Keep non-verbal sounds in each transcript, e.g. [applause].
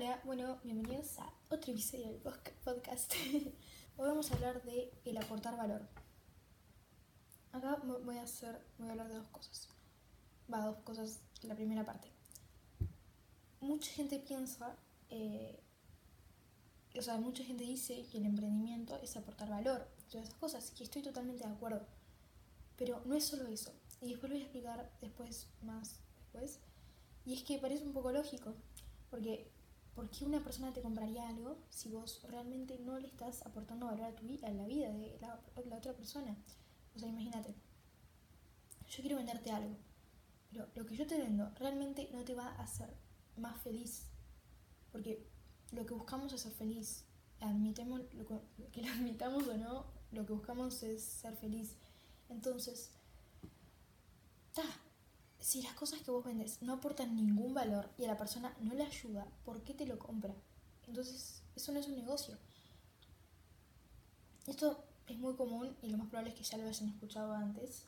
Hola, bueno, bienvenidos a otro episodio del podcast. [laughs] Hoy vamos a hablar de el aportar valor. Acá voy a hacer, voy a hablar de dos cosas. Va, dos cosas, la primera parte. Mucha gente piensa, eh, o sea, mucha gente dice que el emprendimiento es aportar valor, todas esas cosas, y estoy totalmente de acuerdo. Pero no es solo eso. Y después voy a explicar después, más después. Y es que parece un poco lógico, porque ¿por qué una persona te compraría algo si vos realmente no le estás aportando valor a tu vida, a la vida de la, otra persona? O sea, imagínate, yo quiero venderte algo, pero lo que yo te vendo realmente no te va a hacer más feliz, porque lo que buscamos es ser feliz. Admitemos, lo que lo admitamos o no, lo que buscamos es ser feliz. Entonces, ta, si las cosas que vos vendes no aportan ningún valor y a la persona no le ayuda, ¿por qué te lo compra? Entonces, eso no es un negocio. Esto es muy común y lo más probable es que ya lo hayan escuchado antes,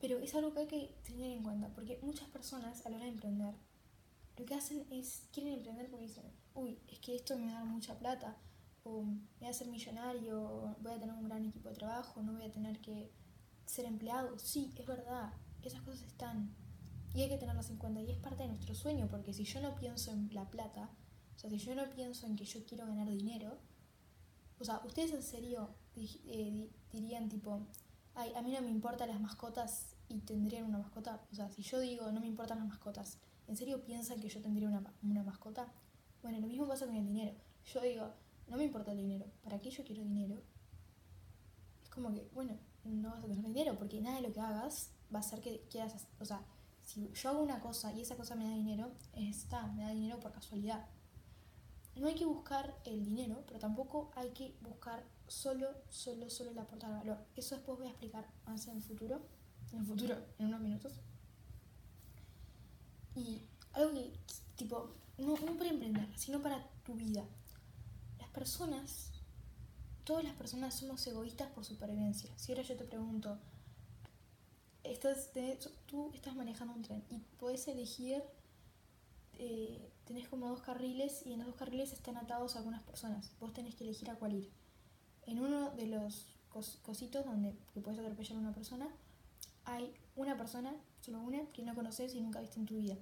pero es algo que hay que tener en cuenta, porque muchas personas a la hora de emprender, lo que hacen es, quieren emprender porque dicen, uy, es que esto me va a dar mucha plata, o me voy a ser millonario, voy a tener un gran equipo de trabajo, no voy a tener que ser empleado. Sí, es verdad, esas cosas están y hay que tenerlas en cuenta y es parte de nuestro sueño porque si yo no pienso en la plata, o sea, si yo no pienso en que yo quiero ganar dinero, o sea, ustedes en serio eh, dirían tipo, ay, a mí no me importan las mascotas y tendrían una mascota, o sea, si yo digo no me importan las mascotas, ¿en serio piensan que yo tendría una, una mascota? Bueno, lo mismo pasa con el dinero. Yo digo, no me importa el dinero, ¿para qué yo quiero dinero? Es como que, bueno, no vas a tener dinero porque nada de lo que hagas va a ser que quieras, o sea, si yo hago una cosa y esa cosa me da dinero, está, me da dinero por casualidad. No hay que buscar el dinero, pero tampoco hay que buscar solo, solo, solo el aportar valor. Eso después voy a explicar más en el futuro, en el futuro, en unos minutos. Y algo que, tipo, no, no para emprender, sino para tu vida. Las personas, todas las personas somos egoístas por supervivencia. Si ahora yo te pregunto, estás, tú estás manejando un tren y puedes elegir, eh, tenés como dos carriles y en los dos carriles están atados algunas personas. Vos tenés que elegir a cuál ir. En uno de los cositos donde que puedes atropellar a una persona, hay una persona, solo una, que no conoces y nunca viste en tu vida.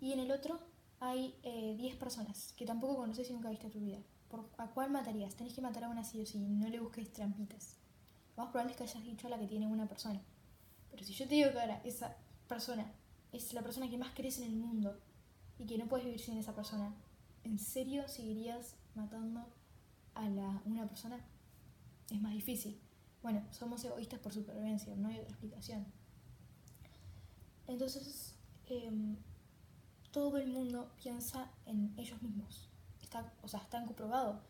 Y en el otro hay 10 eh, personas que tampoco conoces y nunca viste en tu vida. ¿Por, ¿A cuál matarías? Tenés que matar a una sí o sí, no le busques trampitas. Lo más probable es que hayas dicho a la que tiene una persona. Pero si yo te digo que ahora esa persona es la persona que más crees en el mundo y que no puedes vivir sin esa persona, ¿en serio seguirías matando a la, una persona? Es más difícil. Bueno, somos egoístas por supervivencia, no hay otra explicación. Entonces, em, todo el mundo piensa en ellos mismos. Está, o sea, están comprobado.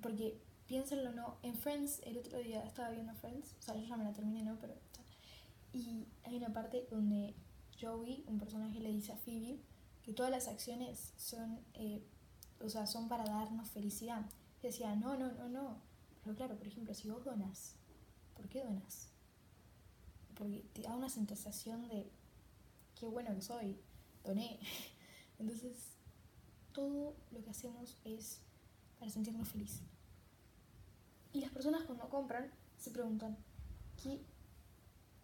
Porque piénsenlo no, en Friends, el otro día estaba viendo Friends, o sea, yo ya me la terminé, ¿no? Pero y hay una parte donde Joey, un personaje, le dice a Phoebe que todas las acciones son, eh, o sea, son para darnos felicidad. Decía, no, no, no, no. Pero claro, por ejemplo, si vos donas, ¿por qué donas? Porque te da una sensación de qué bueno que soy, doné. [laughs] Entonces, todo lo que hacemos es para sentirnos felices. Y las personas cuando compran se preguntan, ¿qué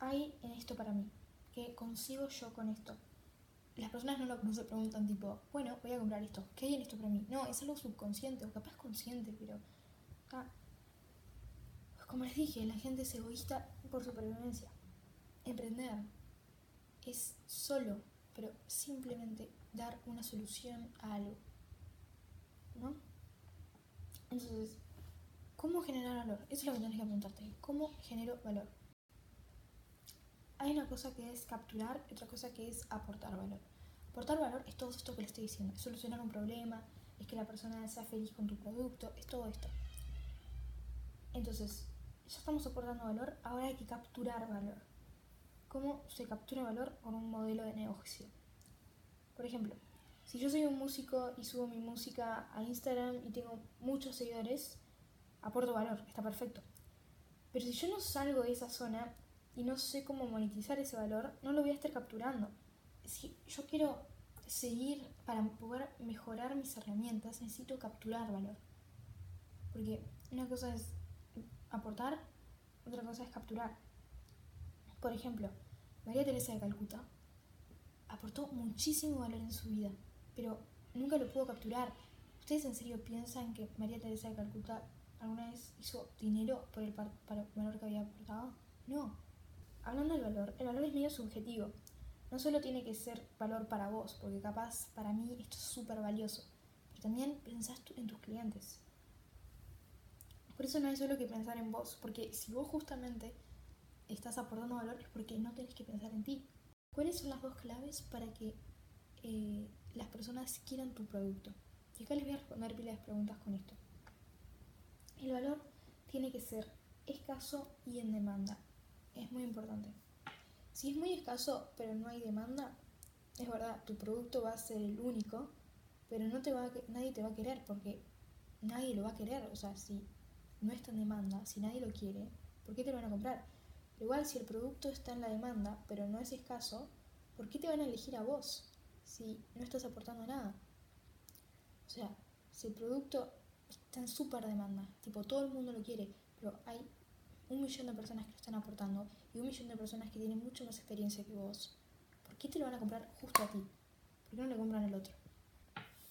hay en esto para mí? ¿Qué consigo yo con esto? Las personas no, lo, se preguntan tipo, bueno, voy a comprar esto, ¿qué hay en esto para mí? No, es algo subconsciente o capaz consciente, pero... Ah, como les dije, la gente es egoísta por supervivencia. Emprender es solo, pero simplemente dar una solución a algo. ¿No? Entonces, ¿cómo generar valor? Eso es lo que tienes que preguntarte. ¿Cómo genero valor? Hay una cosa que es capturar y otra cosa que es aportar valor. Aportar valor es todo esto que le estoy diciendo, es solucionar un problema, es que la persona sea feliz con tu producto, es todo esto. Entonces, ya estamos aportando valor, ahora hay que capturar valor. ¿Cómo se captura valor con un modelo de negocio? Por ejemplo, si yo soy un músico y subo mi música a Instagram y tengo muchos seguidores, aporto valor, está perfecto. Pero si yo no salgo de esa zona y no sé cómo monetizar ese valor, no lo voy a estar capturando. Si yo quiero seguir, para poder mejorar mis herramientas, necesito capturar valor. Porque una cosa es aportar, otra cosa es capturar. Por ejemplo, María Teresa de Calcuta aportó muchísimo valor en su vida, pero nunca lo pudo capturar. ¿Ustedes en serio piensan que María Teresa de Calcuta alguna vez hizo dinero por el, el valor que había aportado? No. Hablando del valor, el valor es medio subjetivo. No solo tiene que ser valor para vos, porque capaz para mí esto es súper valioso, pero también pensás en tus clientes. Por eso no hay solo que pensar en vos, porque si vos justamente estás aportando valor es porque no tenés que pensar en ti. ¿Cuáles son las dos claves para que eh, las personas quieran tu producto? Y acá les voy a responder pilas de preguntas con esto. El valor tiene que ser escaso y en demanda. Es muy importante. Si es muy escaso pero no hay demanda, es verdad, tu producto va a ser el único, pero no te va nadie te va a querer porque nadie lo va a querer. O sea, si no está en demanda, si nadie lo quiere, ¿por qué te lo van a comprar? igual si el producto está en la demanda pero no es escaso, ¿por qué te van a elegir a vos si no estás aportando nada? O sea, si el producto está en súper demanda, tipo todo el mundo lo quiere, pero hay un millón de personas que lo están aportando y un millón de personas que tienen mucho más experiencia que vos, ¿por qué te lo van a comprar justo a ti? ¿Por qué no le compran al otro?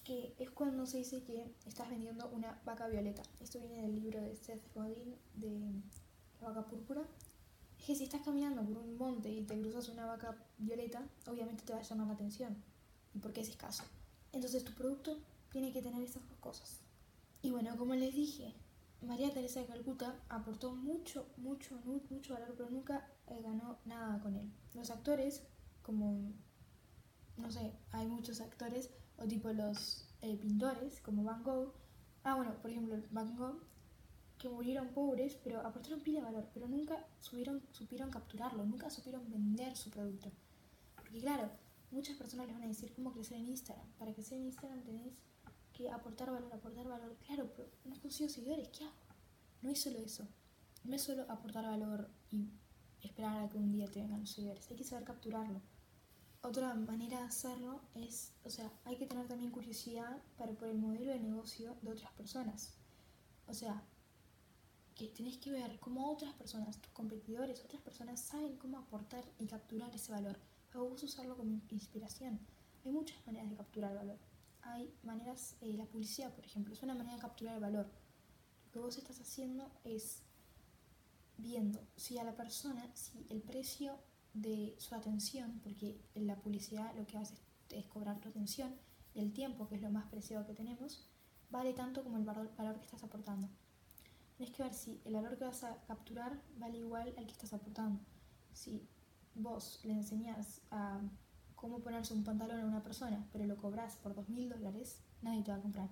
Que es cuando se dice que estás vendiendo una vaca violeta. Esto viene del libro de Seth Godin de La vaca púrpura. Es que si estás caminando por un monte y te cruzas una vaca violeta, obviamente te va a llamar la atención. ¿Y por qué es escaso? Entonces tu producto tiene que tener esas dos cosas. Y bueno, como les dije, María Teresa de Calcuta aportó mucho, mucho, mucho valor, pero nunca eh, ganó nada con él. Los actores, como, no sé, hay muchos actores, o tipo los eh, pintores, como Van Gogh. Ah, bueno, por ejemplo, Van Gogh, que murieron pobres, pero aportaron pila de valor, pero nunca subieron, supieron capturarlo, nunca supieron vender su producto. Porque claro, muchas personas les van a decir cómo crecer en Instagram. Para crecer en Instagram tenés que aportar valor, aportar valor. Claro, pero no consigo seguidores, ¿qué hago? No es solo eso. No es solo aportar valor y esperar a que un día te vengan los seguidores. Hay que saber capturarlo. Otra manera de hacerlo es, o sea, hay que tener también curiosidad para por el modelo de negocio de otras personas. O sea, que tenés que ver cómo otras personas, tus competidores, otras personas saben cómo aportar y capturar ese valor. Para vos usarlo como inspiración. Hay muchas maneras de capturar valor hay maneras, eh, la publicidad, por ejemplo, es una manera de capturar el valor. Lo que vos estás haciendo es viendo si a la persona, si el precio de su atención, porque en la publicidad lo que hace es, cobrar tu atención, el tiempo, que es lo más preciado que tenemos, vale tanto como el valor, valor que estás aportando. Tienes que ver si el valor que vas a capturar vale igual al que estás aportando. Si vos le enseñás a cómo ponerse un pantalón a una persona, pero lo cobras por dos mil dólares, nadie te va a comprar.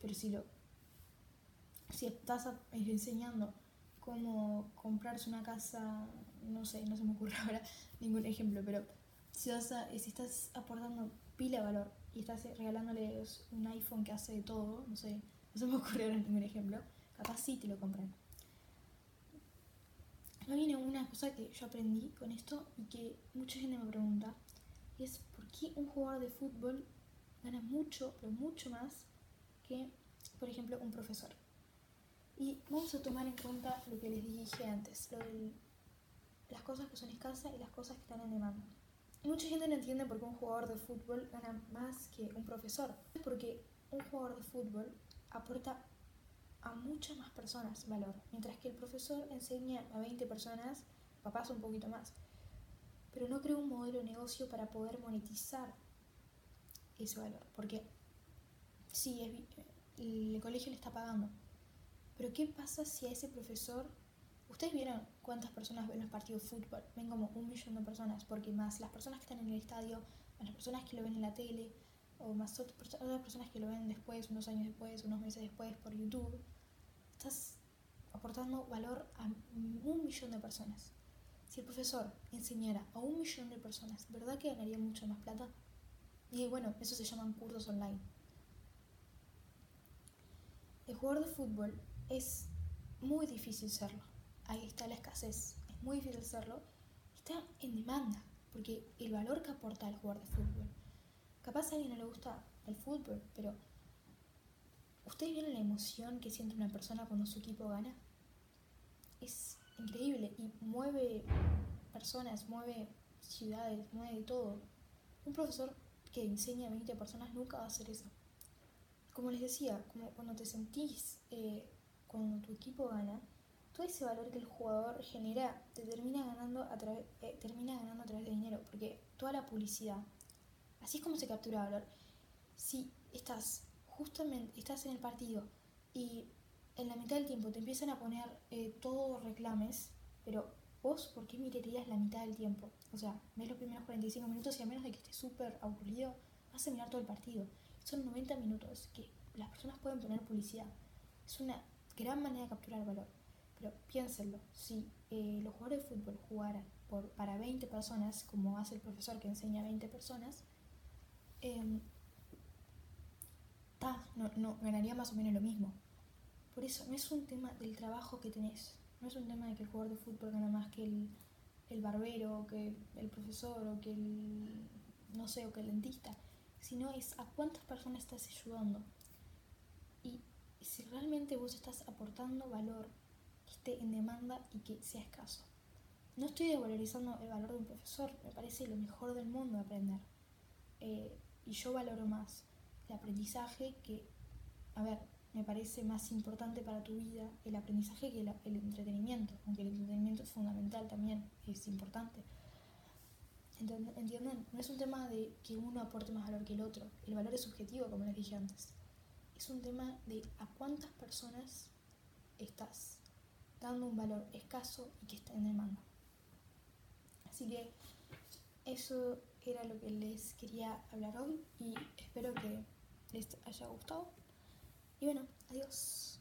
Pero si lo si estás enseñando cómo comprarse una casa, no sé, no se me ocurre [laughs] ahora ningún ejemplo, pero si, vas si estás aportando pila de valor y estás regalándoles un iPhone que hace de todo, no sé, no se me ocurre ahora ningún ejemplo, capaz sí te lo compran. Ahora viene una cosa que yo aprendí con esto y que mucha gente me pregunta, y es por qué un jugador de fútbol gana mucho, pero mucho más que, por ejemplo, un profesor. Y vamos a tomar en cuenta lo que les dije antes, lo de las cosas que son escasas y las cosas que están en demanda. Y mucha gente no entiende por qué un jugador de fútbol gana más que un profesor. Es porque un jugador de fútbol aporta a muchas más personas valor, mientras que el profesor enseña a 20 personas, papás un poquito más pero no creo un modelo de negocio para poder monetizar ese valor, porque sí, el colegio le está pagando, pero ¿qué pasa si a ese profesor, ustedes vieron cuántas personas ven los partidos de fútbol? Ven como un millón de personas, porque más las personas que están en el estadio, más las personas que lo ven en la tele, o más otras personas que lo ven después, unos años después, unos meses después por YouTube, estás aportando valor a un millón de personas. Si el profesor enseñara a un millón de personas, ¿verdad que ganaría mucho más plata? Y bueno, eso se llaman cursos online. El jugador de fútbol es muy difícil serlo. Ahí está la escasez. Es muy difícil serlo. Está en demanda, porque el valor que aporta el jugador de fútbol Capaz a alguien no le gusta el fútbol, pero ¿ustedes vieron la emoción que siente una persona cuando su equipo gana? Es increíble y mueve personas, mueve ciudades, mueve todo. Un profesor que enseña a 20 personas nunca va a hacer eso. Como les decía, como cuando te sentís, eh, cuando tu equipo gana, todo ese valor que el jugador genera te termina ganando a través eh, termina ganando a través de dinero porque toda la publicidad así es como se captura valor si estás justamente estás en el partido y en la mitad del tiempo te empiezan a poner eh, todos reclames pero vos por qué mirarías la mitad del tiempo o sea ves los primeros 45 minutos y a menos de que estés súper aburrido vas a mirar todo el partido. Son 90 minutos que las personas pueden poner publicidad. Es una gran manera de capturar valor. Pero piénsenlo, si eh, los jugadores de fútbol jugaran por, para 20 personas, como hace el profesor que enseña a 20 personas, eh, no, no, ganaría más o menos lo mismo. Por eso no es un tema del trabajo que tenés, no es un tema de que el jugador de fútbol gana más que el, el barbero, que el profesor, o que el, no sé, o que el dentista, sino es a cuántas personas estás ayudando. Y si realmente vos estás aportando valor en demanda y que sea escaso. No estoy desvalorizando el valor de un profesor, me parece lo mejor del mundo aprender. Eh, y yo valoro más el aprendizaje que, a ver, me parece más importante para tu vida el aprendizaje que el, entretenimiento, aunque el entretenimiento es fundamental también, es importante. ¿Entienden? No es un tema de que uno aporte más valor que el otro, el valor es subjetivo, como les dije antes. Es un tema de a cuántas personas estás dando un valor escaso y que está en demanda. Así que eso era lo que les quería hablar hoy y espero que les haya gustado. Y bueno, adiós.